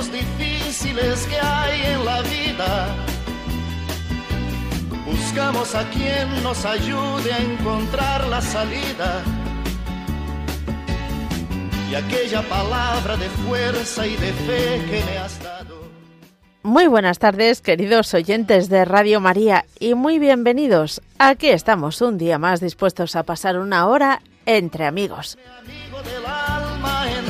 Momentos difíciles que hay en la vida, buscamos a quien nos ayude a encontrar la salida. Y aquella palabra de fuerza y de fe que me has dado. Muy buenas tardes, queridos oyentes de Radio María, y muy bienvenidos. Aquí estamos un día más dispuestos a pasar una hora entre amigos. amigo del alma en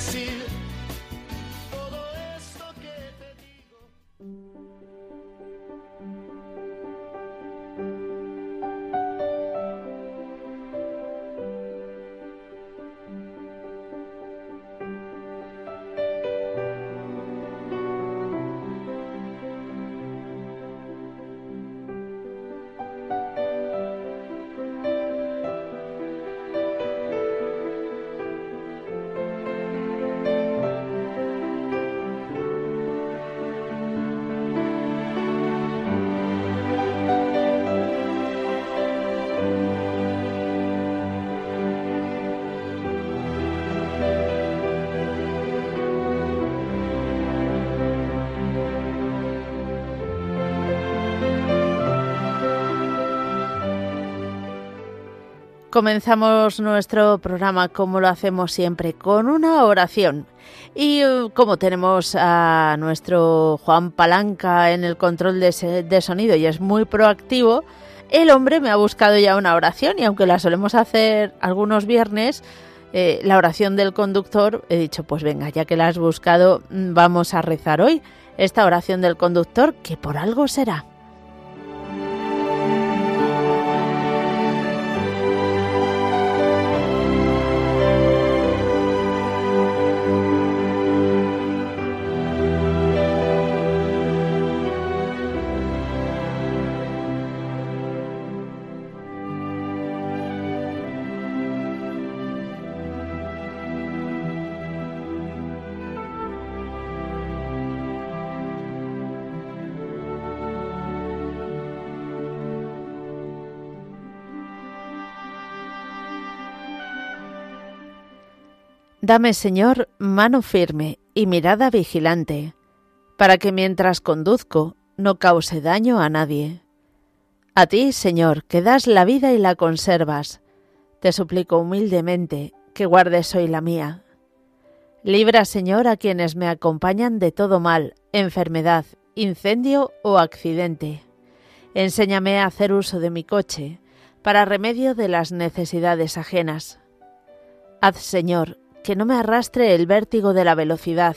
Ni Comenzamos nuestro programa como lo hacemos siempre, con una oración. Y uh, como tenemos a nuestro Juan Palanca en el control de sonido y es muy proactivo, el hombre me ha buscado ya una oración y aunque la solemos hacer algunos viernes, eh, la oración del conductor, he dicho, pues venga, ya que la has buscado, mm, vamos a rezar hoy esta oración del conductor que por algo será. Dame, Señor, mano firme y mirada vigilante, para que mientras conduzco no cause daño a nadie. A ti, Señor, que das la vida y la conservas, te suplico humildemente que guardes hoy la mía. Libra, Señor, a quienes me acompañan de todo mal, enfermedad, incendio o accidente. Enséñame a hacer uso de mi coche para remedio de las necesidades ajenas. Haz, Señor, que no me arrastre el vértigo de la velocidad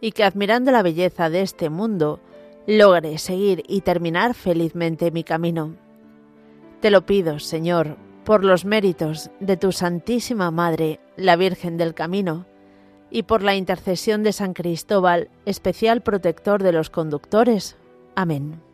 y que admirando la belleza de este mundo logre seguir y terminar felizmente mi camino. Te lo pido, Señor, por los méritos de tu Santísima Madre, la Virgen del Camino, y por la intercesión de San Cristóbal, especial protector de los conductores. Amén.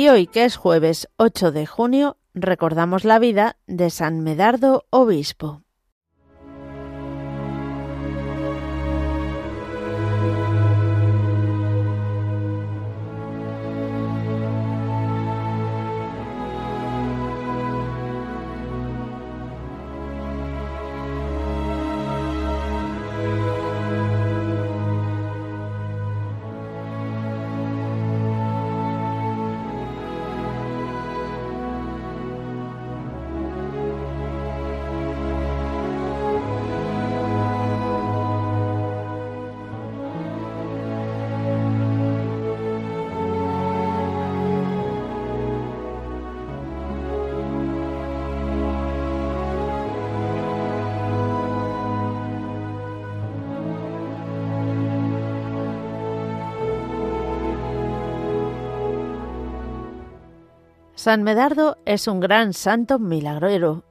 Y hoy, que es jueves 8 de junio, recordamos la vida de San Medardo Obispo. San Medardo es un gran santo milagrero.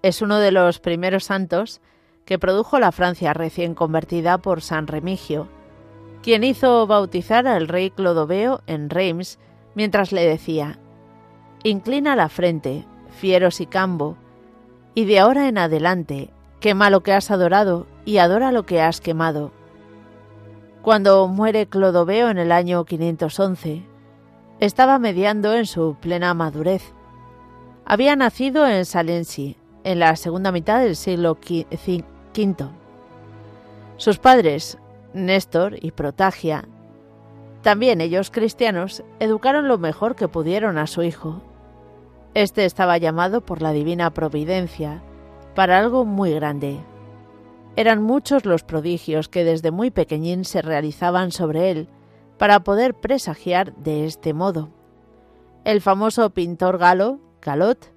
Es uno de los primeros santos que produjo la Francia recién convertida por San Remigio, quien hizo bautizar al rey Clodoveo en Reims mientras le decía, Inclina la frente, fieros y cambo, y de ahora en adelante, quema lo que has adorado y adora lo que has quemado. Cuando muere Clodoveo en el año 511, estaba mediando en su plena madurez. Había nacido en Salensi, en la segunda mitad del siglo V. Sus padres, Néstor y Protagia, también ellos cristianos, educaron lo mejor que pudieron a su hijo. Este estaba llamado por la divina providencia para algo muy grande. Eran muchos los prodigios que desde muy pequeñín se realizaban sobre él, para poder presagiar de este modo. El famoso pintor galo, Galot,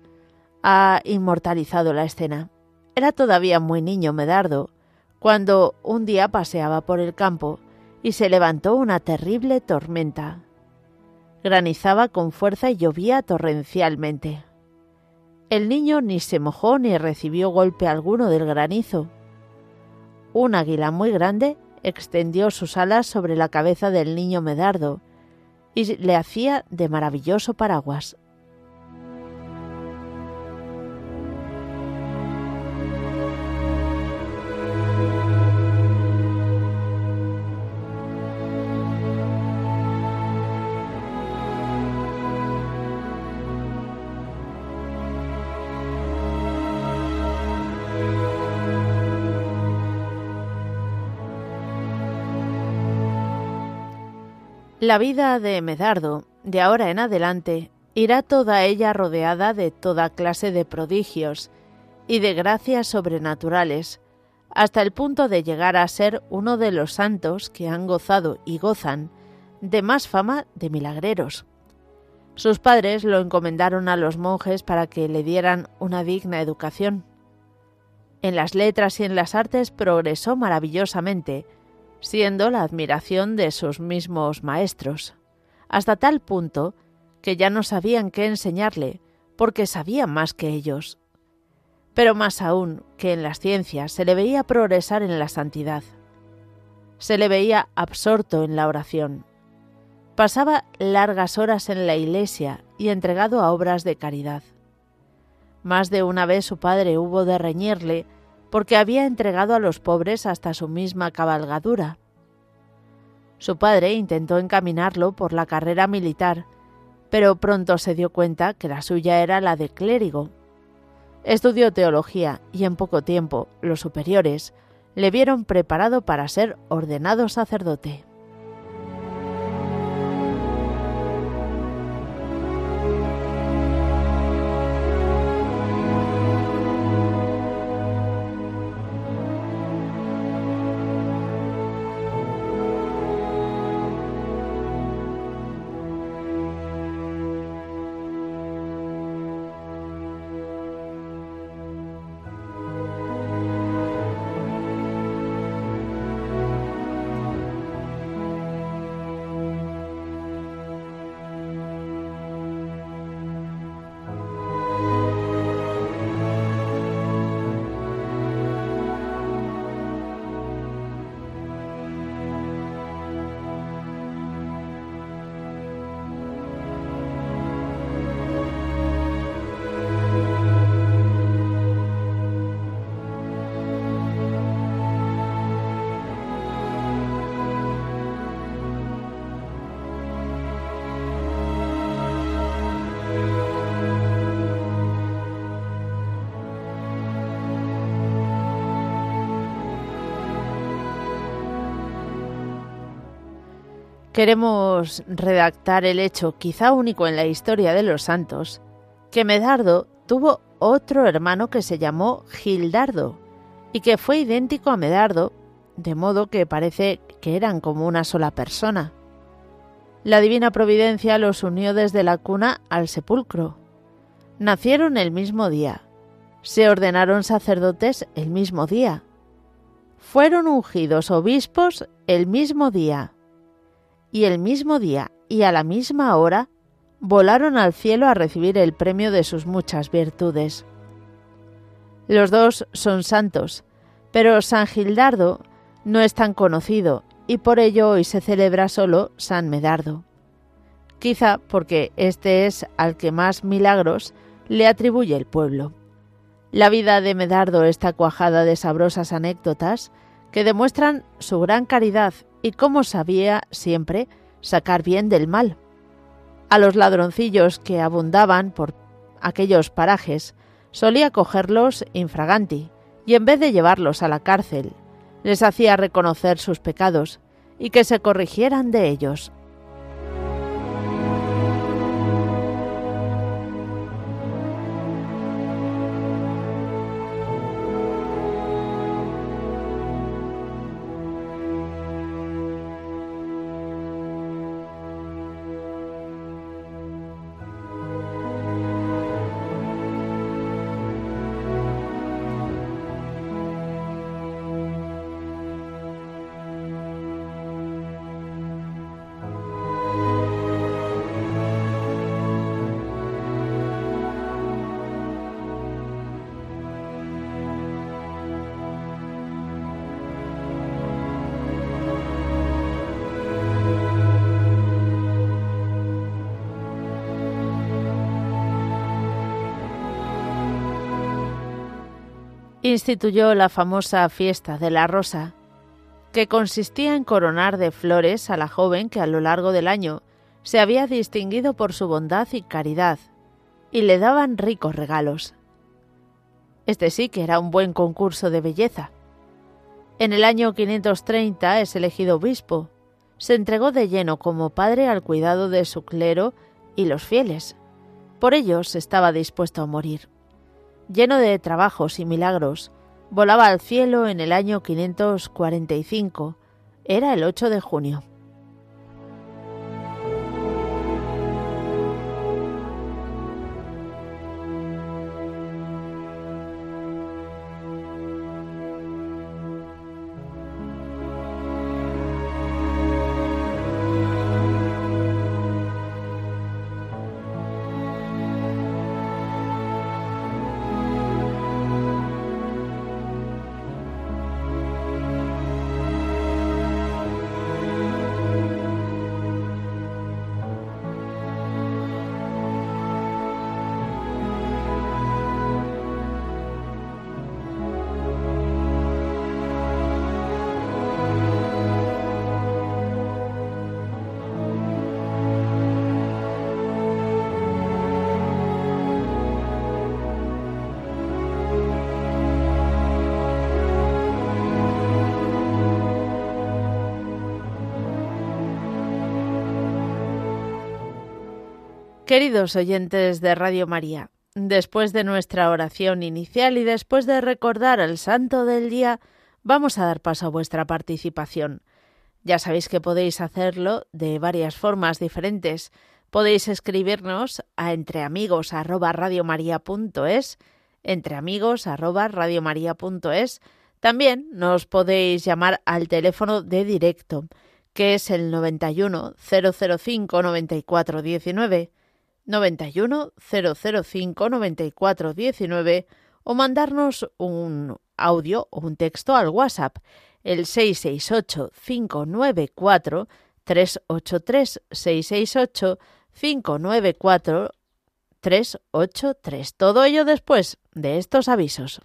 ha inmortalizado la escena. Era todavía muy niño Medardo, cuando un día paseaba por el campo y se levantó una terrible tormenta. Granizaba con fuerza y llovía torrencialmente. El niño ni se mojó ni recibió golpe alguno del granizo. Un águila muy grande extendió sus alas sobre la cabeza del niño Medardo y le hacía de maravilloso paraguas. La vida de Medardo, de ahora en adelante, irá toda ella rodeada de toda clase de prodigios y de gracias sobrenaturales, hasta el punto de llegar a ser uno de los santos que han gozado y gozan de más fama de milagreros. Sus padres lo encomendaron a los monjes para que le dieran una digna educación. En las letras y en las artes progresó maravillosamente, siendo la admiración de sus mismos maestros, hasta tal punto que ya no sabían qué enseñarle, porque sabían más que ellos. Pero más aún que en las ciencias se le veía progresar en la santidad. Se le veía absorto en la oración. Pasaba largas horas en la iglesia y entregado a obras de caridad. Más de una vez su padre hubo de reñirle porque había entregado a los pobres hasta su misma cabalgadura. Su padre intentó encaminarlo por la carrera militar, pero pronto se dio cuenta que la suya era la de clérigo. Estudió teología y en poco tiempo los superiores le vieron preparado para ser ordenado sacerdote. Queremos redactar el hecho, quizá único en la historia de los santos, que Medardo tuvo otro hermano que se llamó Gildardo y que fue idéntico a Medardo, de modo que parece que eran como una sola persona. La divina providencia los unió desde la cuna al sepulcro. Nacieron el mismo día. Se ordenaron sacerdotes el mismo día. Fueron ungidos obispos el mismo día y el mismo día y a la misma hora volaron al cielo a recibir el premio de sus muchas virtudes. Los dos son santos, pero San Gildardo no es tan conocido y por ello hoy se celebra solo San Medardo. Quizá porque este es al que más milagros le atribuye el pueblo. La vida de Medardo está cuajada de sabrosas anécdotas que demuestran su gran caridad y cómo sabía siempre sacar bien del mal. A los ladroncillos que abundaban por aquellos parajes solía cogerlos infraganti y en vez de llevarlos a la cárcel, les hacía reconocer sus pecados y que se corrigieran de ellos. Instituyó la famosa fiesta de la rosa, que consistía en coronar de flores a la joven que a lo largo del año se había distinguido por su bondad y caridad, y le daban ricos regalos. Este sí que era un buen concurso de belleza. En el año 530 es elegido obispo. Se entregó de lleno como padre al cuidado de su clero y los fieles. Por ellos estaba dispuesto a morir lleno de trabajos y milagros, volaba al cielo en el año 545. Era el 8 de junio. Queridos oyentes de Radio María, después de nuestra oración inicial y después de recordar al santo del día, vamos a dar paso a vuestra participación. Ya sabéis que podéis hacerlo de varias formas diferentes. Podéis escribirnos a entreamigos@radiomaria.es, entreamigos@radiomaria.es. También nos podéis llamar al teléfono de directo, que es el 91 005 94 19 91 005 94 19 o mandarnos un audio o un texto al WhatsApp el 668 594 383 668 594 383. Todo ello después de estos avisos.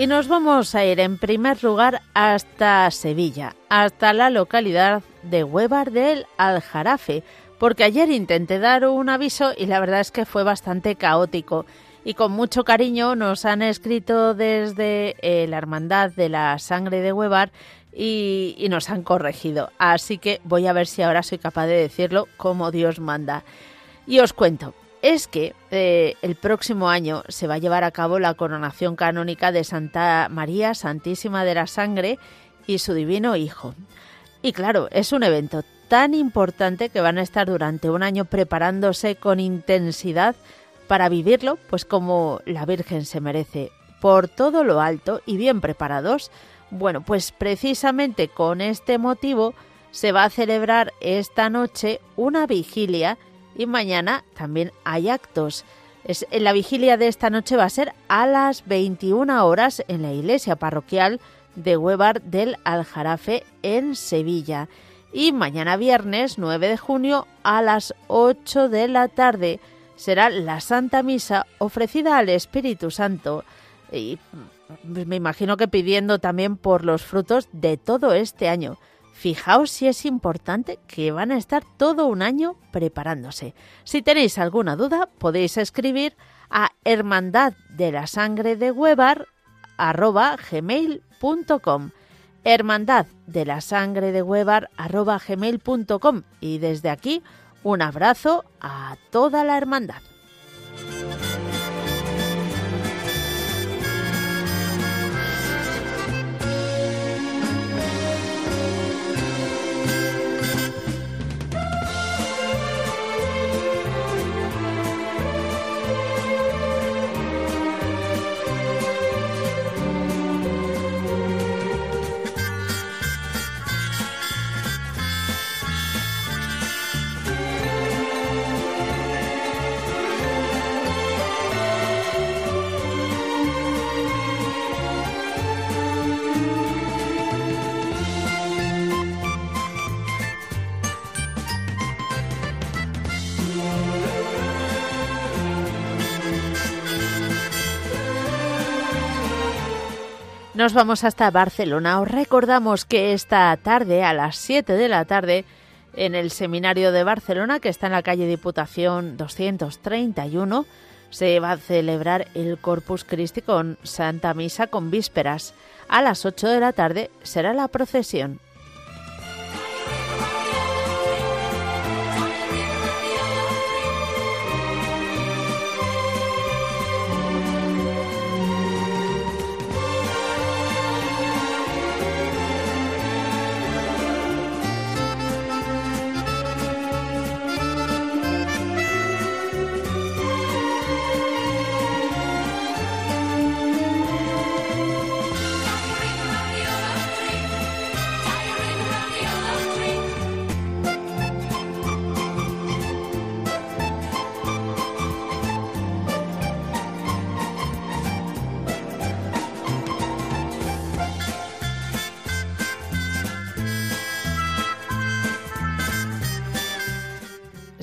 Y nos vamos a ir en primer lugar hasta Sevilla, hasta la localidad de Huevar del Aljarafe, porque ayer intenté dar un aviso y la verdad es que fue bastante caótico. Y con mucho cariño nos han escrito desde eh, la Hermandad de la Sangre de Huevar y, y nos han corregido. Así que voy a ver si ahora soy capaz de decirlo como Dios manda. Y os cuento, es que eh, el próximo año se va a llevar a cabo la coronación canónica de Santa María Santísima de la Sangre y su Divino Hijo. Y claro, es un evento tan importante que van a estar durante un año preparándose con intensidad para vivirlo, pues como la Virgen se merece, por todo lo alto y bien preparados. Bueno, pues precisamente con este motivo se va a celebrar esta noche una vigilia y mañana también hay actos. Es, en la vigilia de esta noche va a ser a las 21 horas en la iglesia parroquial de Huevar del Aljarafe en Sevilla. Y mañana viernes 9 de junio a las 8 de la tarde será la Santa Misa ofrecida al Espíritu Santo. Y me imagino que pidiendo también por los frutos de todo este año. Fijaos si es importante que van a estar todo un año preparándose. Si tenéis alguna duda, podéis escribir a hermandad de la sangre de gmail.com hermandad de la sangre de y desde aquí un abrazo a toda la hermandad. Nos vamos hasta Barcelona. Os recordamos que esta tarde, a las 7 de la tarde, en el Seminario de Barcelona, que está en la calle Diputación 231, se va a celebrar el Corpus Christi con Santa Misa con vísperas. A las 8 de la tarde será la procesión.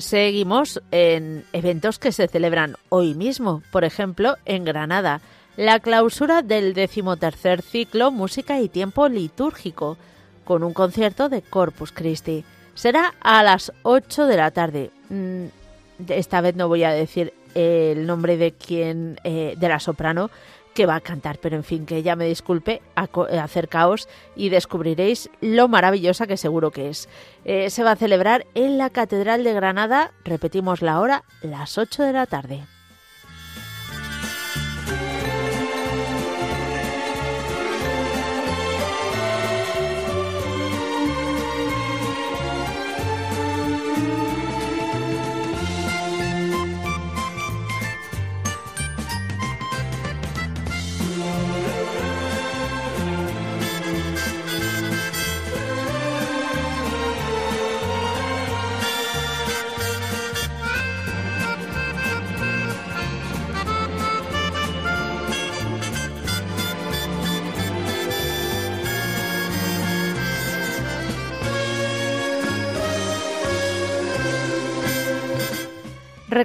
Seguimos en eventos que se celebran hoy mismo, por ejemplo, en Granada, la clausura del decimotercer ciclo Música y Tiempo Litúrgico, con un concierto de Corpus Christi. Será a las 8 de la tarde. Mm, esta vez no voy a decir el nombre de quien, eh, de la soprano, que va a cantar, pero en fin, que ya me disculpe, acercaos y descubriréis lo maravillosa que seguro que es. Eh, se va a celebrar en la Catedral de Granada, repetimos la hora, las 8 de la tarde.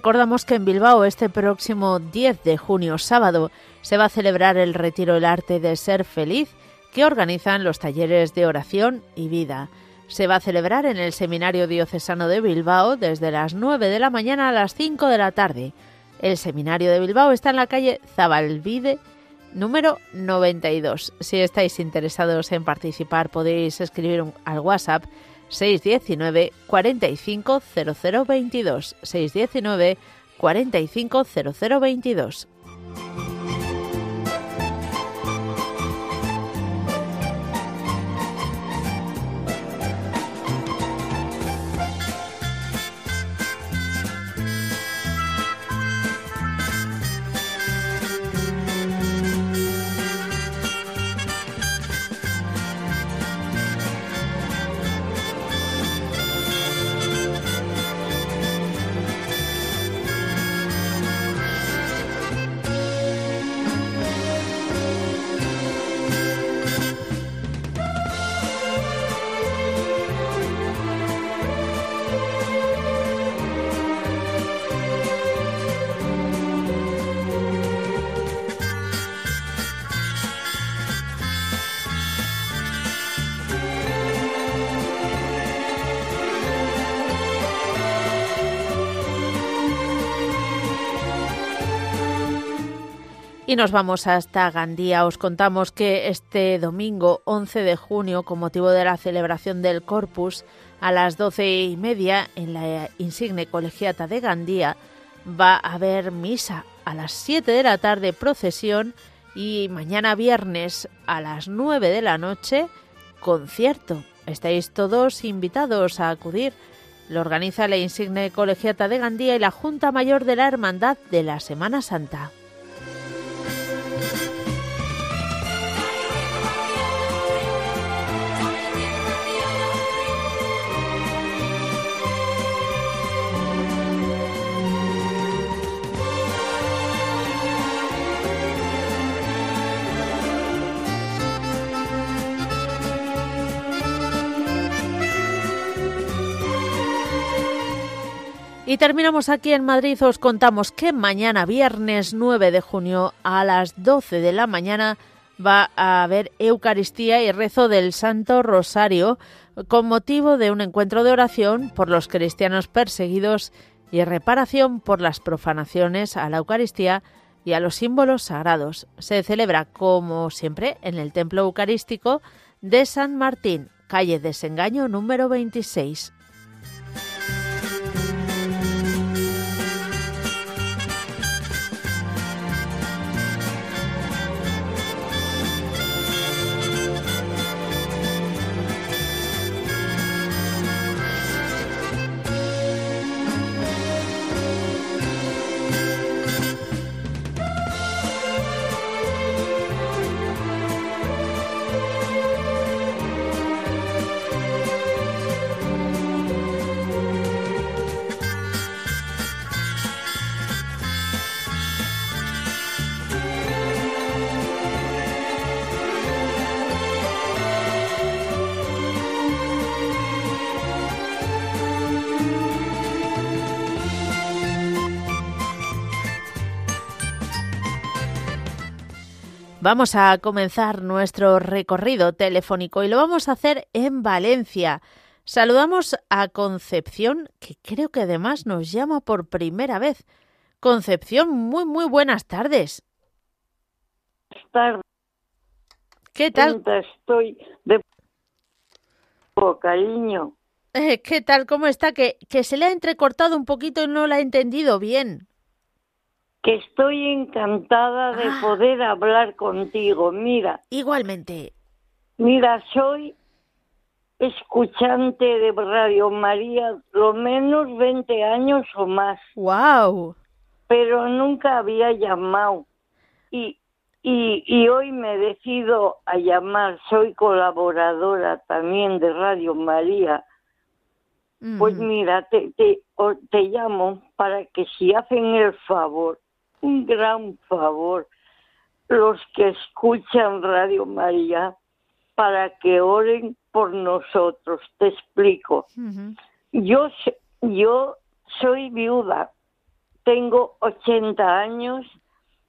Recordamos que en Bilbao este próximo 10 de junio, sábado, se va a celebrar el Retiro El Arte de Ser Feliz que organizan los talleres de oración y vida. Se va a celebrar en el Seminario Diocesano de Bilbao desde las 9 de la mañana a las 5 de la tarde. El Seminario de Bilbao está en la calle Zabalvide número 92. Si estáis interesados en participar podéis escribir al WhatsApp 619 45 0022 619 45 0022 Y nos vamos hasta Gandía. Os contamos que este domingo 11 de junio, con motivo de la celebración del Corpus, a las doce y media en la insigne colegiata de Gandía va a haber misa a las 7 de la tarde, procesión y mañana viernes a las 9 de la noche, concierto. Estáis todos invitados a acudir. Lo organiza la insigne colegiata de Gandía y la Junta Mayor de la Hermandad de la Semana Santa. Y terminamos aquí en Madrid. Os contamos que mañana, viernes 9 de junio, a las 12 de la mañana, va a haber Eucaristía y rezo del Santo Rosario con motivo de un encuentro de oración por los cristianos perseguidos y reparación por las profanaciones a la Eucaristía y a los símbolos sagrados. Se celebra, como siempre, en el Templo Eucarístico de San Martín, calle Desengaño número 26. Vamos a comenzar nuestro recorrido telefónico y lo vamos a hacer en Valencia. Saludamos a Concepción, que creo que además nos llama por primera vez. Concepción, muy, muy buenas tardes. Tarde. ¿Qué tal? Estoy de cariño. Eh, ¿Qué tal? ¿Cómo está? Que, que se le ha entrecortado un poquito y no la ha entendido bien que estoy encantada de Ah. poder hablar contigo. Mira, Igualmente. mira, soy escuchante de Radio María lo menos 20 años o más, ¡Wow! pero nunca había llamado. Y, y, y hoy me decido a llamar, soy colaboradora también de Radio María. Pues mira, te, te, te llamo para que si hacen el favor, un gran favor, los que escuchan Radio María, para que oren por nosotros. Te explico. Yo, yo soy viuda, tengo 80 años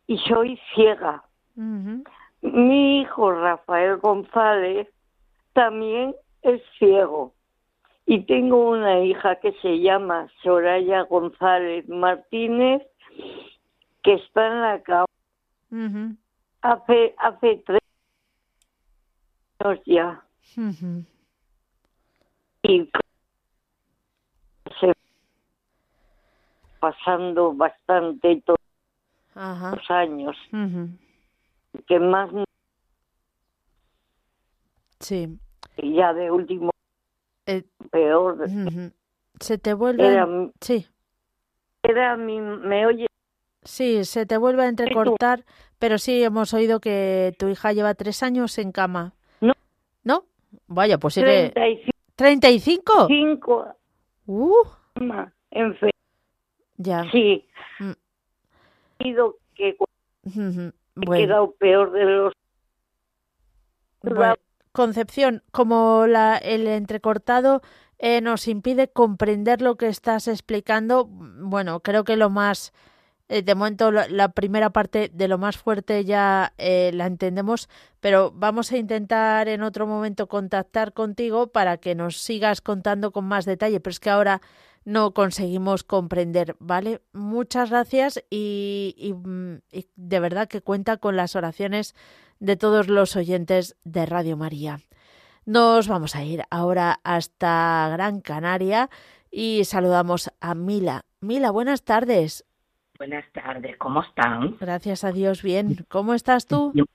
y soy ciega. Mi hijo Rafael González también es ciego. Y tengo una hija que se llama Soraya González Martínez, que está en la cama hace, hace tres años ya. Y se pasando bastante todos los años, que más Sí. ya de último Eh, peor. Se te vuelve. Era, Sí. era mi, me oye Sí, se te vuelve a entrecortar, pero sí hemos oído que tu hija lleva tres años en cama. No. ¿No? Vaya, pues sigue... 35 ¿35? Uh, en fe. ya. Sí. Mm. Que he Bueno, quedado peor de los bueno. Concepción, como la, el entrecortado eh, nos impide comprender lo que estás explicando, bueno, creo que lo más... eh, de momento la, primera parte de lo más fuerte ya eh, la entendemos, pero vamos a intentar en otro momento contactar contigo para que nos sigas contando con más detalle, pero es que ahora no conseguimos comprender, ¿vale? Muchas gracias y, y, mm, y de verdad que cuenta con las oraciones de todos los oyentes de Radio María. Nos vamos a ir ahora hasta Gran Canaria y saludamos a Mila. Mila, buenas tardes. Buenas tardes, ¿cómo están? Gracias a Dios, bien. ¿Cómo estás tú? Yo-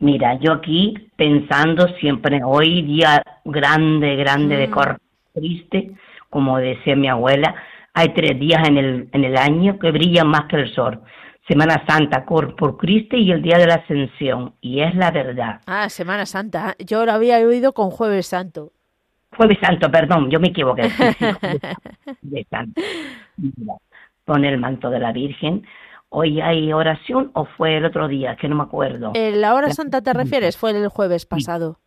mira, yo aquí pensando siempre, hoy día grande, grande de Mm. Corpus triste, como decía mi abuela, hay tres días en el, en el año que brillan más que el sol. Semana Santa, Corpus Christi y el Día de la Ascensión. Y es la verdad. Ah, Semana Santa. Yo lo había oído con Jueves Santo. Jueves Santo, perdón, yo me equivoqué. Sí, sí, Jueves Santo, pone el manto de la Virgen. ¿Hoy hay oración o fue el otro día? Que no me acuerdo. ¿En Eh, la hora santa te refieres? Fue el jueves pasado.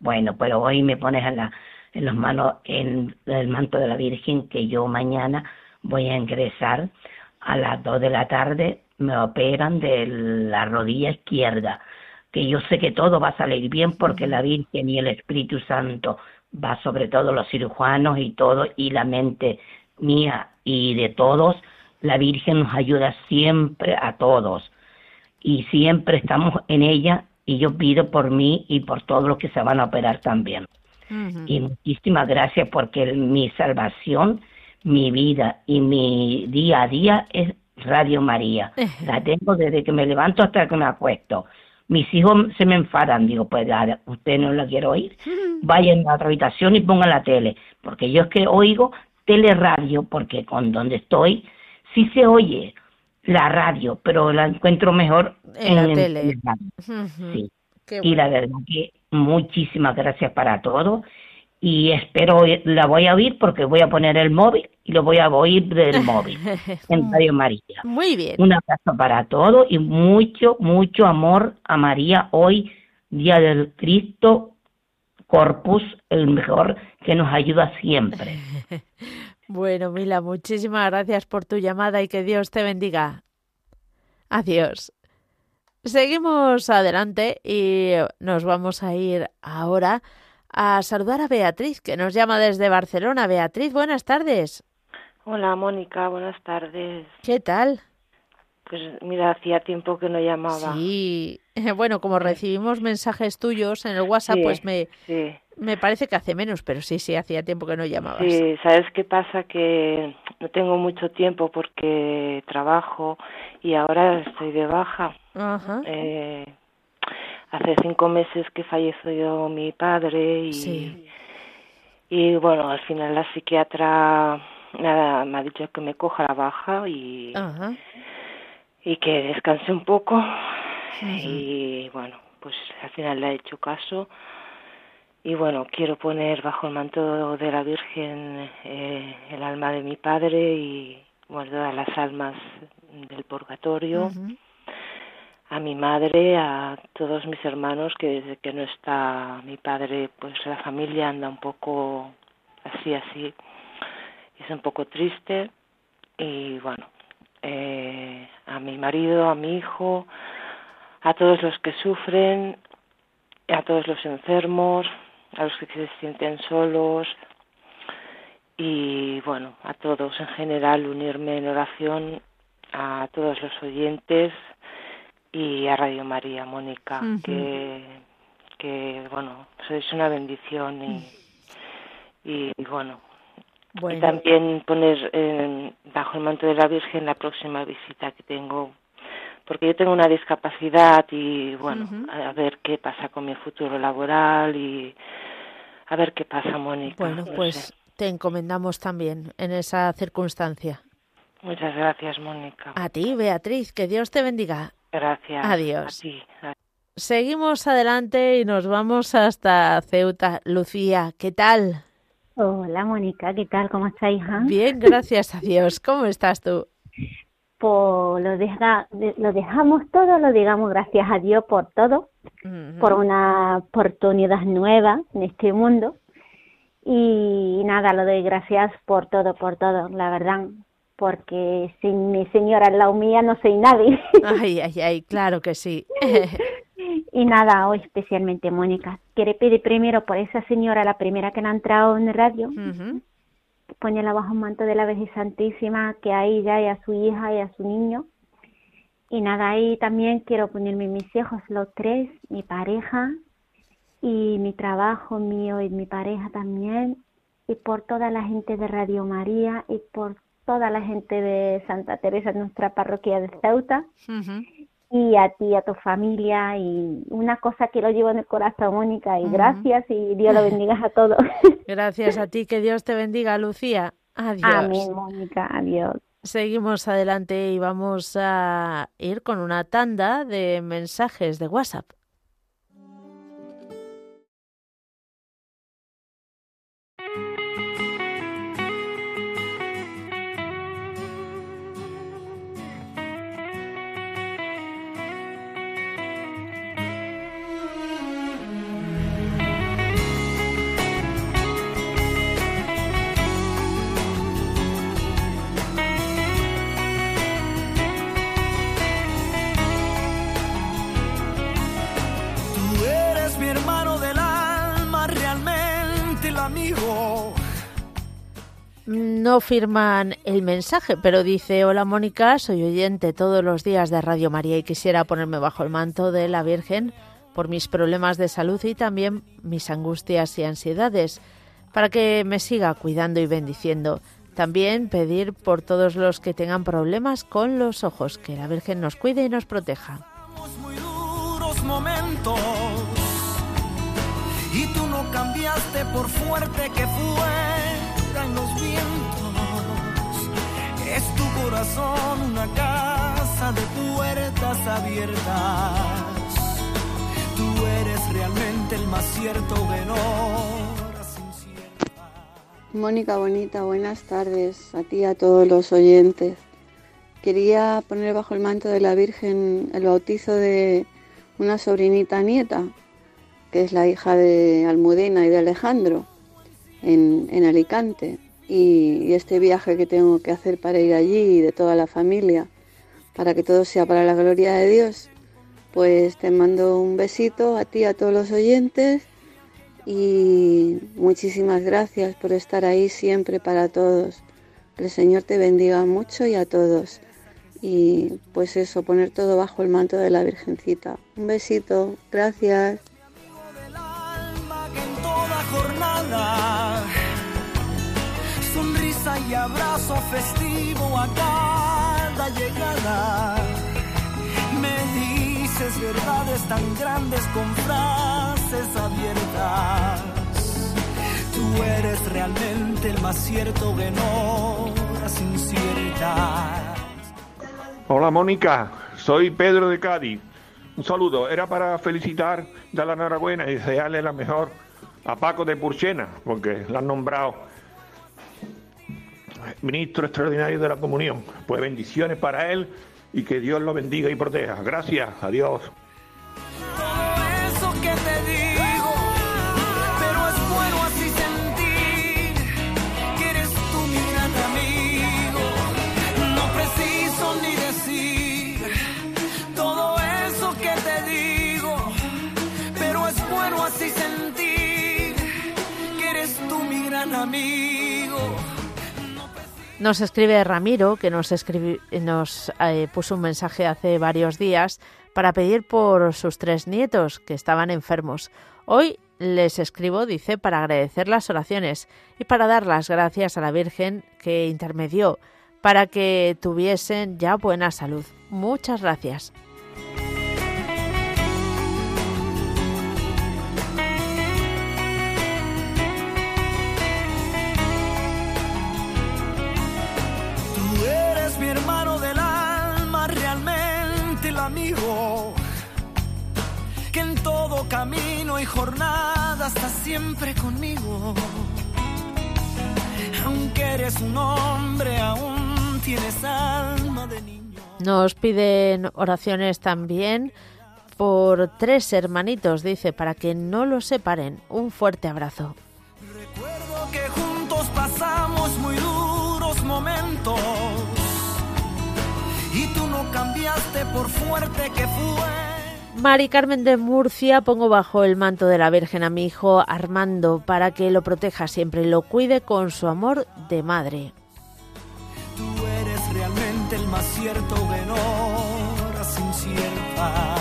Bueno, pero hoy me pones en, la, en las manos en el manto de la Virgen que yo mañana voy a ingresar a las dos de la tarde, me operan de la rodilla izquierda, que yo sé que todo va a salir bien porque la Virgen y el Espíritu Santo va sobre todo los cirujanos y todo, y la mente mía y de todos, la Virgen nos ayuda siempre a todos y siempre estamos en ella y yo pido por mí y por todos los que se van a operar también. Y muchísimas gracias porque mi salvación, mi vida y mi día a día es Radio María. La tengo desde que me levanto hasta que me acuesto. Mis hijos se me enfadan, digo, pues ya, usted no la quiere oír, vayan a otra habitación y pongan la tele, porque yo es que oigo teleradio, porque con donde estoy sí se oye la radio, pero la encuentro mejor En la el tele. Sí. Qué Y la verdad que muchísimas gracias para todo y espero la voy a oír porque voy a poner el móvil y lo voy a oír del móvil en Radio María. Muy bien. Un abrazo para todos y mucho, mucho amor a María hoy, Día del Cristo Corpus, el mejor que nos ayuda siempre. Bueno, Mila, muchísimas gracias por tu llamada y que Dios te bendiga. Adiós. Seguimos adelante y nos vamos a ir ahora a saludar a Beatriz, que nos llama desde Barcelona. Beatriz, buenas tardes. Hola, Mónica, buenas tardes. ¿Qué tal? Pues mira, hacía tiempo que no llamaba. Sí, bueno, como recibimos mensajes tuyos en el WhatsApp, pues me, me parece que hace menos, pero sí, sí, hacía tiempo que no llamabas. Sí, ¿sabes qué pasa? Que no tengo mucho tiempo porque trabajo y ahora estoy de baja. Ajá. Eh, hace cinco meses que falleció mi padre y, y bueno, al final la psiquiatra nada, me ha dicho que me coja la baja y, y que descanse un poco. Y bueno, pues al final le he hecho caso. Y bueno, quiero poner bajo el manto de la Virgen eh, el alma de mi padre y bueno, todas las almas del purgatorio. A mi madre, a todos mis hermanos, que desde que no está mi padre, pues la familia anda un poco así, así, es un poco triste. Y bueno, eh, a mi marido, a mi hijo, a todos los que sufren, a todos los enfermos, a los que se sienten solos y bueno, a todos en general unirme en oración a todos los oyentes y a Radio María, Mónica, que, que, bueno, sois una bendición y, y, bueno, y también poner bajo el manto de la Virgen la próxima visita que tengo, porque yo tengo una discapacidad y bueno, a ver qué pasa con mi futuro laboral y a ver qué pasa, Mónica. Bueno, pues te encomendamos también en esa circunstancia. Muchas gracias, Mónica. A ti, Beatriz, que Dios te bendiga. Gracias. Adiós. Seguimos adelante y nos vamos hasta Ceuta. Lucía, ¿qué tal? Hola, Mónica, ¿qué tal? ¿Cómo estás, hija? Bien, gracias a Dios. ¿Cómo estás tú? Pues lo, deja, lo dejamos todo, lo digamos gracias a Dios por todo, por una oportunidad nueva en este mundo. Y nada, lo doy gracias por todo, por todo, la verdad porque sin mi señora al lado mía no soy nadie. Ay, ay, ay, claro que sí. y nada, hoy especialmente Mónica, quiere pedir primero por esa señora, la primera que ha entrado en radio, uh bajo un manto de la Virgen Santísima, que a ella y a su hija y a su niño. Y nada, ahí también quiero ponerme mis hijos, los tres, mi pareja, y mi trabajo mío y mi pareja también, y por toda la gente de Radio María y por toda la gente de Santa Teresa, nuestra parroquia de Ceuta, y a ti, a tu familia, y una cosa que lo llevo en el corazón, Mónica, y gracias y Dios lo bendiga a todos. Gracias a ti, que Dios te bendiga, Lucía. Adiós. Amén, Mónica, adiós. Seguimos adelante y vamos a ir con una tanda de mensajes de WhatsApp. No firman el mensaje, pero dice, hola Mónica, soy oyente todos los días de Radio María y quisiera ponerme bajo el manto de la Virgen por mis problemas de salud y también mis angustias y ansiedades, para que me siga cuidando y bendiciendo. También pedir por todos los que tengan problemas con los ojos, que la Virgen nos cuide y nos proteja. Corazón una casa de puertas abiertas. Tú eres realmente el más cierto Mónica Bonita, buenas tardes a ti y a todos los oyentes. Quería poner bajo el manto de la Virgen el bautizo de una sobrinita nieta, que es la hija de Almudena y de Alejandro, en, en Alicante y, este viaje que tengo que hacer para ir allí y de toda la familia, para que todo sea para la gloria de Dios, Pues te mando un besito a ti, a todos los oyentes y muchísimas gracias por estar ahí siempre para todos. Que el Señor te bendiga mucho y a todos. Y pues eso, poner todo bajo el manto de la Virgencita. Un besito, gracias. Y abrazo festivo a cada llegada. Me dices verdades tan grandes con frases abiertas. Tú eres realmente el más cierto que no inciertas. Hola Mónica, soy Pedro de Cádiz. Un saludo, era para felicitar, dar la enhorabuena y desearle la mejor a Paco de Purchena, porque lo han nombrado ministro extraordinario de la comunión. Pues bendiciones para él y que Dios lo bendiga y proteja. Gracias, adiós. Nos escribe Ramiro, que nos, escribi- nos eh, puso un mensaje hace varios días para pedir por sus tres nietos que estaban enfermos. Hoy les escribo, dice, para agradecer las oraciones y para dar las gracias a la Virgen que intermedió para que tuviesen ya buena salud. Muchas gracias. Y jornada está siempre conmigo. Aunque eres un hombre, aún tienes alma de niño. Nos piden oraciones también por tres hermanitos, dice, para que no los separen. Un fuerte abrazo. Recuerdo que juntos pasamos muy duros momentos. Y tú no cambiaste por fuerte que fue. Mari Carmen de Murcia, pongo bajo el manto de la Virgen a mi hijo Armando para que lo proteja siempre y lo cuide con su amor de madre. Tú eres realmente el más cierto no horas inciertas.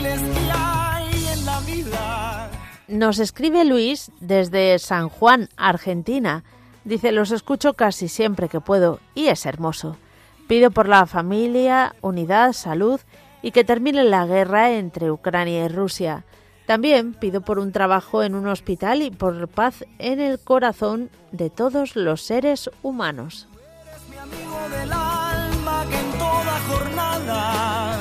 Difíciles que hay en la vida. Nos escribe Luis desde San Juan, Argentina. Dice, los escucho casi siempre que puedo y es hermoso. Pido por la familia, unidad, salud y que termine la guerra entre Ucrania y Rusia. También pido por un trabajo en un hospital y por paz en el corazón de todos los seres humanos. mi amigo del alma que en toda jornada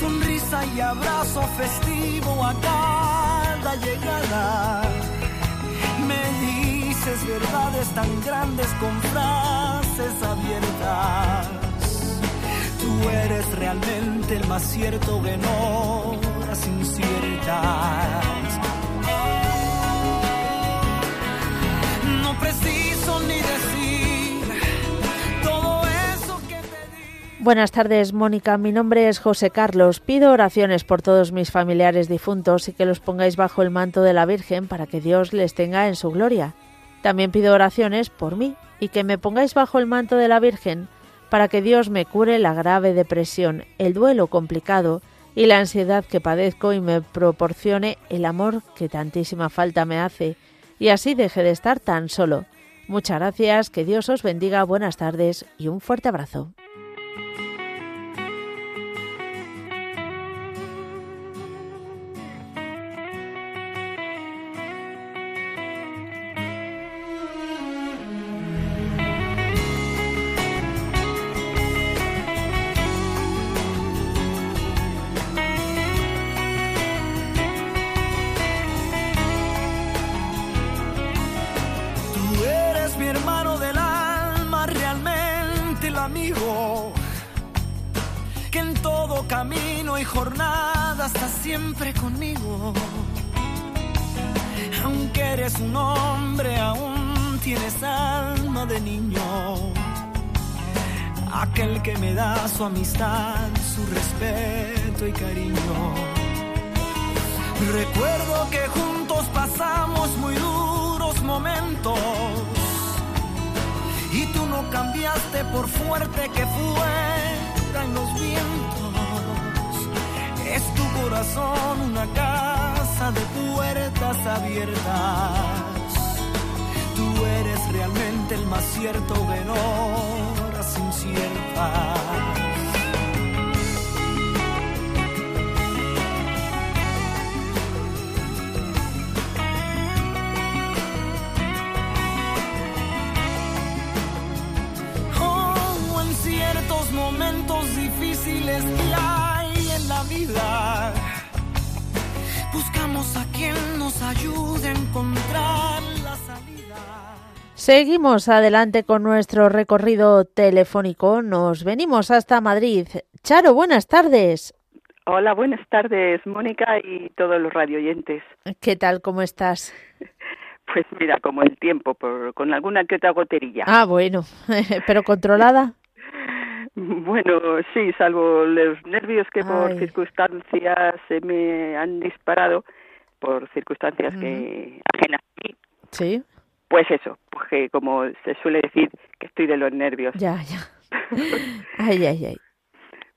sonrisa y abrazo festivo a cada llegada. Me dices verdades tan grandes con frases abiertas. Tú eres realmente el más cierto no horas inciertas. No preciso ni decir Buenas tardes, Mónica. Mi nombre es José Carlos. Pido oraciones por todos mis familiares difuntos y que los pongáis bajo el manto de la Virgen para que Dios les tenga en su gloria. También pido oraciones por mí y que me pongáis bajo el manto de la Virgen para que Dios me cure la grave depresión, el duelo complicado y la ansiedad que padezco y me proporcione el amor que tantísima falta me hace y así deje de estar tan solo. Muchas gracias, que Dios os bendiga, buenas tardes y un fuerte abrazo. Siempre conmigo. Aunque eres un hombre, aún tienes alma de niño. Aquel que me da su amistad, su respeto y cariño. Recuerdo que juntos pasamos muy duros momentos. Y tú no cambiaste por fuerte que fueran los vientos. Corazón una casa de puertas abiertas. Tú eres realmente el más cierto de horas inciertas. Momentos difíciles buscamos a quien nos ayude a encontrar la salida. Seguimos adelante con nuestro recorrido telefónico. Nos venimos hasta Madrid. Charo, buenas tardes. Hola, buenas tardes, Mónica y todos los radioyentes. ¿Qué tal? ¿Cómo estás? Pues mira, como el tiempo, por, con alguna que otra goterilla. Ah, bueno, pero controlada. Bueno, sí, salvo los nervios que por Ay. circunstancias se me han disparado, por circunstancias que ajenas a mí, Sí, pues eso, pues que como se suele decir, que estoy de los nervios. ya, ya. Ay, ay, ay.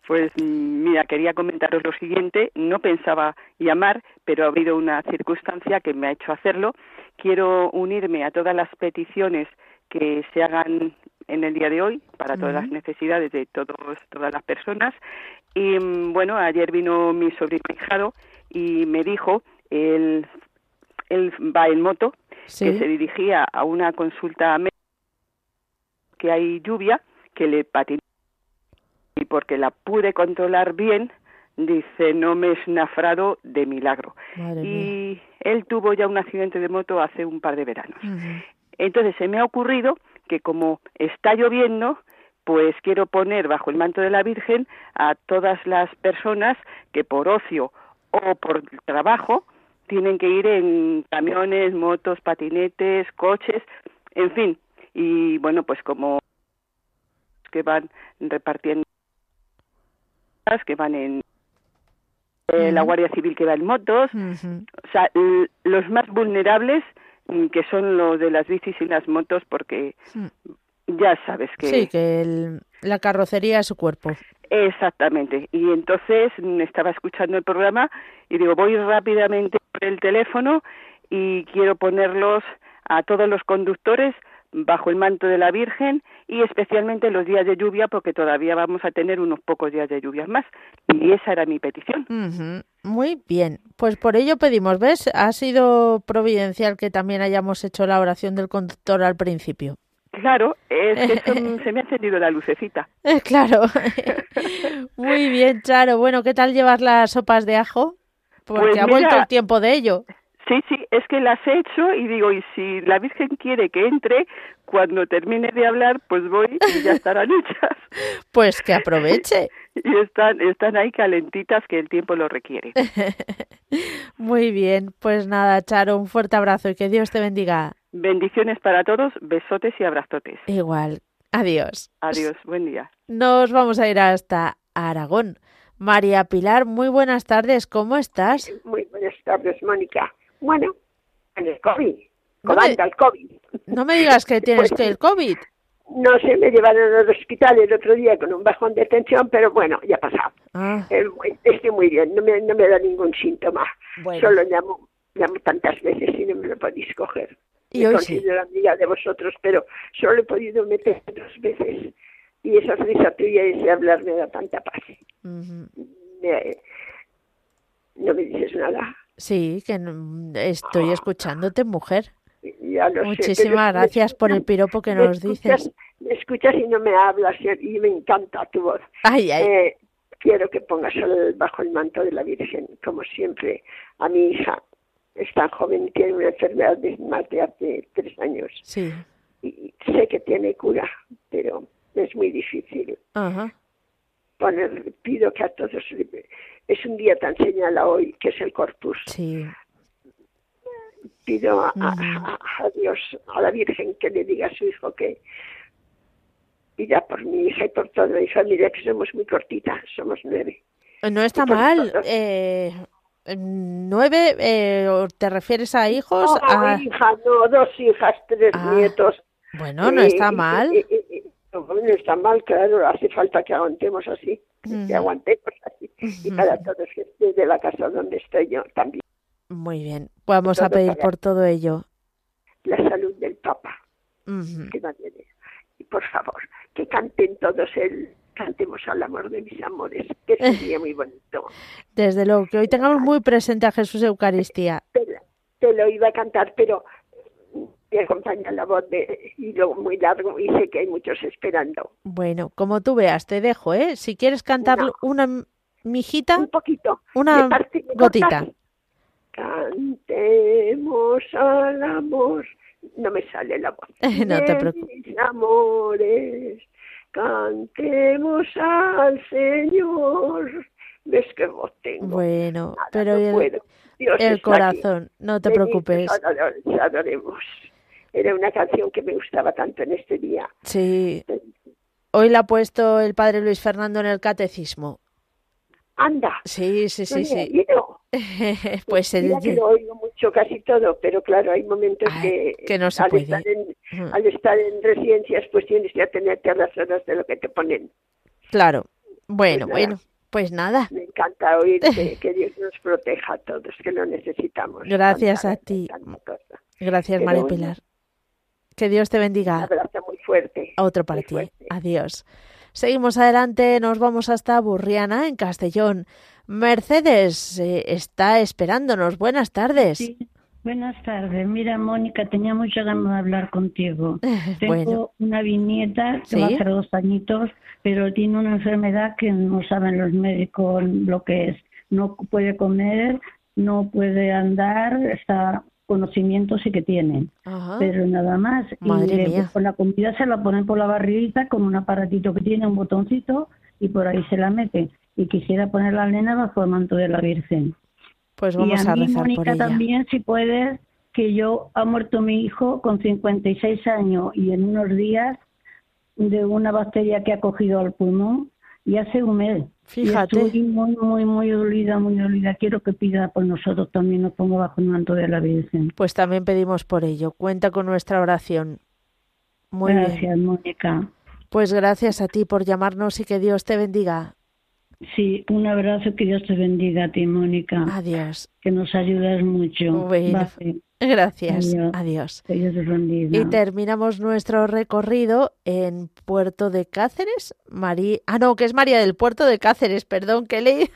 Pues mira, quería comentaros lo siguiente. No pensaba llamar, pero ha habido una circunstancia que me ha hecho hacerlo. Quiero unirme a todas las peticiones que se hagan en el día de hoy para todas las necesidades de todos, todas las personas. Y mm, bueno, ayer vino mi sobrino hijado y me dijo, él, él va en moto, que se dirigía a una consulta médica, que hay lluvia, que le patinó y porque la pude controlar bien, dice, no me es nafrado de milagro. Madre mía. Y él tuvo ya un accidente de moto hace un par de veranos. Entonces se me ha ocurrido que como está lloviendo, pues quiero poner bajo el manto de la Virgen a todas las personas que por ocio o por trabajo tienen que ir en camiones, motos, patinetes, coches, en fin. Y bueno, pues como que van repartiendo que van en eh, la. Guardia Civil que va en motos, o sea, los más vulnerables que son los de las bicis y las motos porque Mm. ya sabes que Sí, que el- la carrocería es su cuerpo. exactamente y entonces mm, estaba escuchando el programa y digo voy rápidamente por el teléfono y quiero ponerlos a todos los conductores bajo el manto de la Virgen y especialmente los días de lluvia porque todavía vamos a tener unos pocos días de lluvias más y esa era mi petición. Muy bien, pues por ello pedimos, ¿ves? Ha sido providencial que también hayamos hecho la oración del conductor al principio. Claro, es que esto, se me ha encendido la lucecita. Eh, Claro. Muy bien, Charo. Bueno, ¿qué tal llevar las sopas de ajo? Porque Pues ha vuelto el tiempo de ello. Sí, sí, es que las he hecho y digo, y si la Virgen quiere que entre, cuando termine de hablar, pues voy y ya estarán hechas. Pues que aproveche. Y están, están ahí calentitas que el tiempo lo requiere. Muy bien, pues nada, Charo, un fuerte abrazo y que Dios te bendiga. Bendiciones para todos, besotes y abrazotes. Igual. Adiós. Adiós, buen día. Nos vamos a ir hasta Aragón. María Pilar, muy buenas tardes, ¿cómo estás? Muy buenas tardes, Mónica. Bueno, en el COVID, No me- el COVID. No me digas que tienes Pues- que el COVID. No se me llevaron al hospital el otro día con un bajón de tensión, pero bueno, ya ha pasado. Ah, Eh, estoy muy bien, no me, no me da ningún síntoma. Bueno. Solo llamo, llamo tantas veces y no me lo podéis coger. Y me hoy sí. considero amiga de vosotros, pero solo he podido meter dos veces. Y esa risa tuya y ese hablar me da tanta paz. Me- no me dices nada. Sí, que estoy escuchándote, mujer. Ya lo sé, Muchísimas gracias por el piropo que nos escuchas, dices. Me escuchas y no me hablas y me encanta tu voz. Ay, ay. Eh, quiero que pongas el- bajo el manto de la Virgen, como siempre, a mi hija. Es tan joven y tiene una enfermedad de más de hace tres años. Sí. Y sé que tiene cura, pero es muy difícil. Ajá. poner, pido que a todos, es un día tan señalado hoy, que es el Corpus. Sí. Pido a, a, Dios, a la Virgen, que le diga a su hijo que pida por mi hija y por toda mi familia, que somos muy cortitas, somos nueve. No está mal. Eh, ¿Nueve? Eh, ¿Te refieres a hijos? No, hija, no, dos hijas, tres ah, nietos. Bueno, no está mal. no, está mal, claro, hace falta que aguantemos así, que aguantemos así. Y para todos que de la casa donde estoy yo también. Muy bien, vamos a pedir por todo ello. La salud del Papa, que Y por favor, que canten todos el cantemos al amor de mis amores, que sería muy bonito. Desde luego, que hoy tengamos muy presente a Jesús Eucaristía. Te, lo iba a cantar, pero me acompaña la voz de hilo muy largo y sé que hay muchos esperando. Bueno, como tú veas, te dejo, ¿eh? Si quieres cantar una mijita. Un poquito. Una gotita. Cantemos al amor. No me sale la voz. no te preocupes. Mis amores, cantemos al Señor. ¿Ves qué voz tengo? Bueno, pero el, corazón, no te preocupes. Adoremos. Era una canción que me gustaba tanto en este día. Sí. Hoy la ha puesto el padre Luis Fernando en el catecismo. Anda. Sí, sí, sí, sí. pues Mira que lo oigo mucho, casi todo, pero claro, hay momentos que, que no se al, puede. Estar en, al estar en residencias, pues tienes que atenderte a las horas de lo que te ponen. Claro. Bueno, pues bueno, pues nada. Me encanta oír que, Dios nos proteja a todos, que lo necesitamos. Gracias a ti. Gracias, María Pilar. Que Dios te bendiga. Un abrazo muy fuerte. Otro para ti. Adiós. Seguimos adelante, nos vamos hasta Burriana, en Castellón. Mercedes eh, está esperándonos. Buenas tardes. Sí. Buenas tardes. Mira, Mónica, tenía mucha ganas de hablar contigo. Tengo una viñeta que va a hacer dos añitos, pero tiene una enfermedad que no saben los médicos lo que es. No puede comer, no puede andar, está conocimiento sí que tienen, pero nada más. y con la comida se la ponen por la barriguita con un aparatito que tiene un botoncito y por ahí se la meten. Y quisiera poner la nena bajo el manto de la Virgen. Pues vamos y a, mí, Mónica, también, si puedes, que yo ha muerto mi hijo con 56 años y en unos días de una bacteria que ha cogido al pulmón y hace un mes. Fíjate. estoy muy, muy, muy dolida, muy dolida. Quiero que pida por nosotros también, nos ponga bajo el manto de la Virgen. Pues también pedimos por ello. Cuenta con nuestra oración. Muy gracias, Mónica. Pues gracias a ti por llamarnos y que Dios te bendiga. Sí, un abrazo, que Dios te bendiga a ti, Mónica. Adiós. Que nos ayudas mucho. Gracias. Adiós. Y terminamos nuestro recorrido en Puerto de Cáceres. María. Ah, no, que es María del Puerto de Cáceres, perdón, que leí.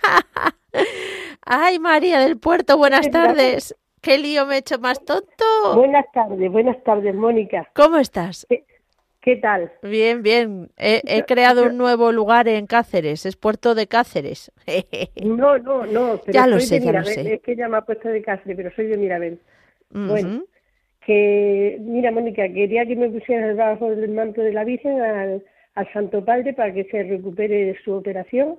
Ay, María del Puerto, buenas tardes. ¿Qué lío me he hecho más tonto? Buenas tardes, buenas tardes, Mónica. ¿Cómo estás? ¿Qué, tal? Bien, bien. He, creado un nuevo lugar en Cáceres, es Puerto de Cáceres. no, no, no. Pero ya lo sé, ya lo sé. Es que llama Puerto de Cáceres, pero soy de Mirabel. Bueno, que mira, Mónica, quería que me pusieras debajo del manto de la Virgen al, Santo Padre para que se recupere de su operación.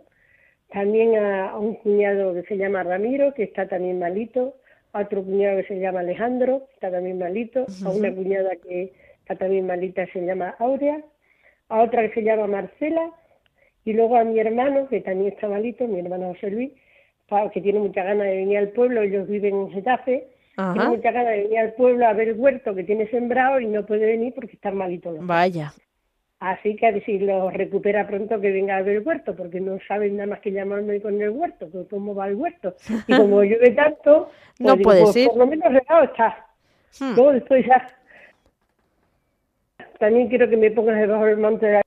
También a, un cuñado que se llama Ramiro, que está también malito. A otro cuñado que se llama Alejandro, que está también malito. A una cuñada que está también malita, se llama Aurea. A otra que se llama Marcela. Y luego a mi hermano, que también está malito, mi hermano José Luis, que tiene mucha ganas de venir al pueblo. Ellos viven en Getafe tiene mucha ganas de venir al pueblo a ver el huerto que tiene sembrado y no puede venir porque está malito. Vaya. Así que a ver si lo recupera pronto que venga a ver el huerto, porque no saben nada más que llamarme con el huerto, cómo va el huerto. Y como llueve tanto, pues no puede pues por lo menos regado está. Hmm. Luego después ya. También quiero que me pongas debajo del manto de la.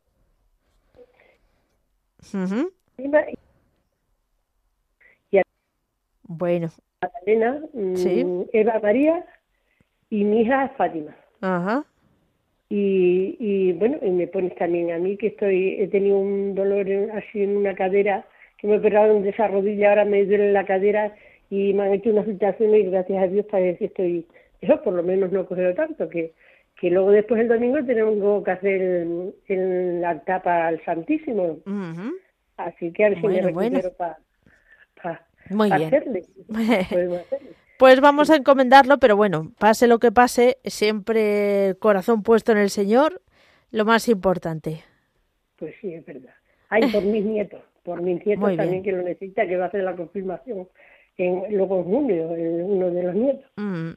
Bueno, Magdalena, mm, Eva María y mi hija Fátima. Ajá. Y, y bueno, y me pones también a mí que estoy, he tenido un dolor así en una cadera, que me operaron de esa rodilla, ahora me duele la cadera y me han hecho unas situaciones y gracias a Dios parece que estoy, eso por lo menos no he cogido tanto, que, que luego después el domingo tenemos que hacer el, la tapa al Santísimo. Así que a ver si me recupero para Muy bien. hacerle. Pues vamos a encomendarlo, pero bueno, pase lo que pase, siempre el corazón puesto en el Señor, lo más importante. Pues sí, es verdad. Ay, por mis nietos, por mis nietos también que lo necesita, que va a hacer la confirmación en, luego en junio, uno de los nietos. Mm.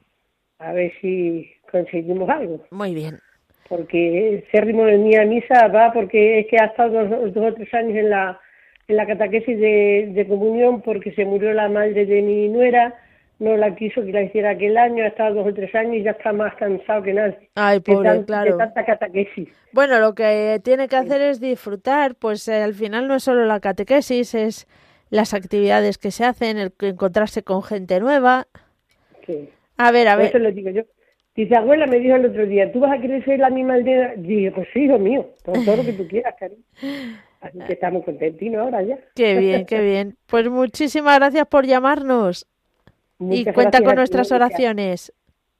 A ver si conseguimos algo. Muy bien. Porque ese ritmo de mi misa va porque es que ha estado dos, o tres años en la, en la catequesis de, de comunión porque se murió la madre de mi nuera no la quiso que la hiciera aquel año, ha estado dos o tres años y ya está más cansado que nadie. Ay, pobre, claro. De tanta catequesis. Bueno, lo que tiene que hacer es disfrutar, pues eh, al final no es solo la catequesis, es las actividades que se hacen, el encontrarse con gente nueva. Sí. A ver, a ver. Eso lo digo yo. Dice, abuela, me dijo el otro día, ¿tú vas a querer ser la misma aldea? Dije, pues sí, hijo mío, todo lo que tú quieras, cariño. Así que estamos contentinos ahora ya. Qué bien, qué bien. Pues muchísimas gracias por llamarnos y cuenta con nuestras oraciones.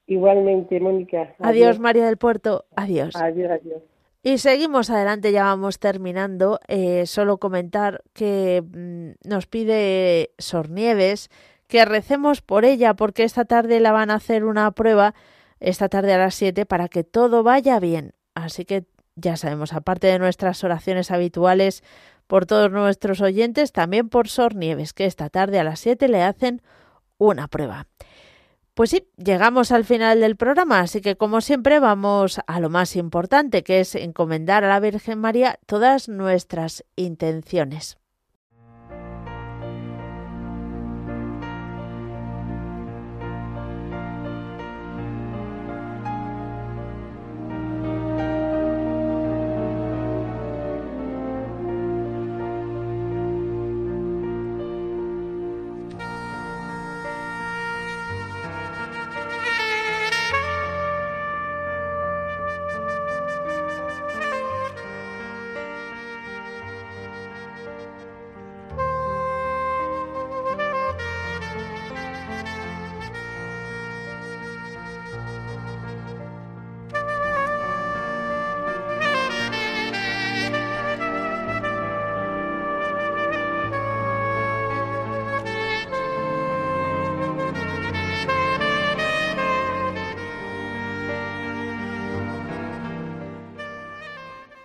Igualmente, Mónica. Adiós. María del Puerto. Adiós. Adiós, adiós. Y seguimos adelante, ya vamos terminando. Eh, solo comentar que mm, nos pide Sornieves que recemos por ella, porque esta tarde la van a hacer una prueba, esta tarde a las 7, para que todo vaya bien. Así que ya sabemos, aparte de nuestras oraciones habituales por todos nuestros oyentes, también por Sornieves, que esta tarde a las 7 le hacen una prueba. Pues sí, llegamos al final del programa, así que como siempre vamos a lo más importante, que es encomendar a la Virgen María todas nuestras intenciones.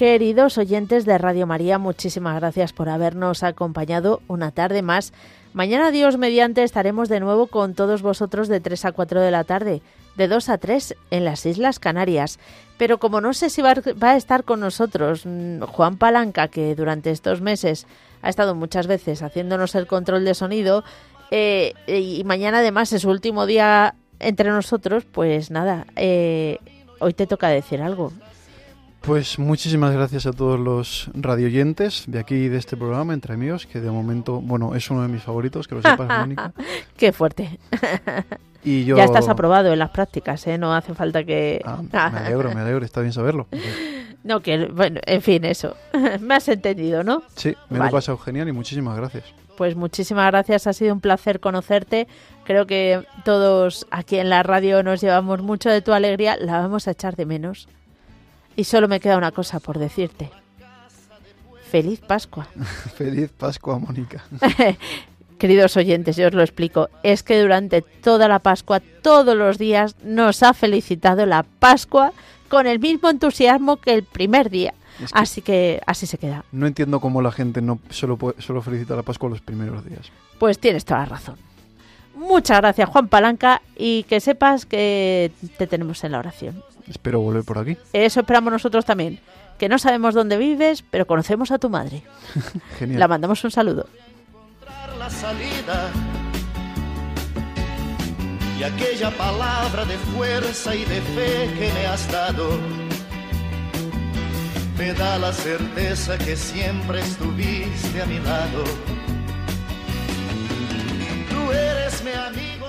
Queridos oyentes de Radio María, muchísimas gracias por habernos acompañado una tarde más. Mañana, Dios mediante, estaremos de nuevo con todos vosotros de 3 a 4 de la tarde, de 2 a 3 en las Islas Canarias. Pero como no sé si va, a estar con nosotros mm, Juan Palanca, que durante estos meses ha estado muchas veces haciéndonos el control de sonido, eh, y mañana además es su último día entre nosotros, pues nada, eh, hoy te toca decir algo. Pues muchísimas gracias a todos los radioyentes de aquí de este programa, Entre Amigos, que de momento, bueno, es uno de mis favoritos, que lo sepas, Mónica. Qué fuerte. Y yo... Ya estás aprobado en las prácticas, ¿eh? No hace falta que... Ah, me alegro, me alegro, está bien saberlo. No, que, bueno, en fin, eso. me has entendido, ¿no? Sí, me lo he pasado genial y muchísimas gracias. Pues muchísimas gracias, ha sido un placer conocerte. Creo que todos aquí en la radio nos llevamos mucho de tu alegría, la vamos a echar de menos. Y solo me queda una cosa por decirte. Feliz Pascua. Feliz Pascua, Mónica. Queridos oyentes, yo os lo explico. Es que durante toda la Pascua, todos los días, nos ha felicitado la Pascua con el mismo entusiasmo que el primer día. así que así se queda. No entiendo cómo la gente no solo, solo felicita la Pascua los primeros días. Pues tienes toda la razón. Muchas gracias, Juan Palanca, y que sepas que te tenemos en la oración. Espero volver por aquí. Eso esperamos nosotros también. Que no sabemos dónde vives, pero conocemos a tu madre. Genial. La mandamos un saludo. La salida y aquella palabra de fuerza y de fe que me has dado me da la certeza que siempre estuviste a mi lado. Eres mi amigo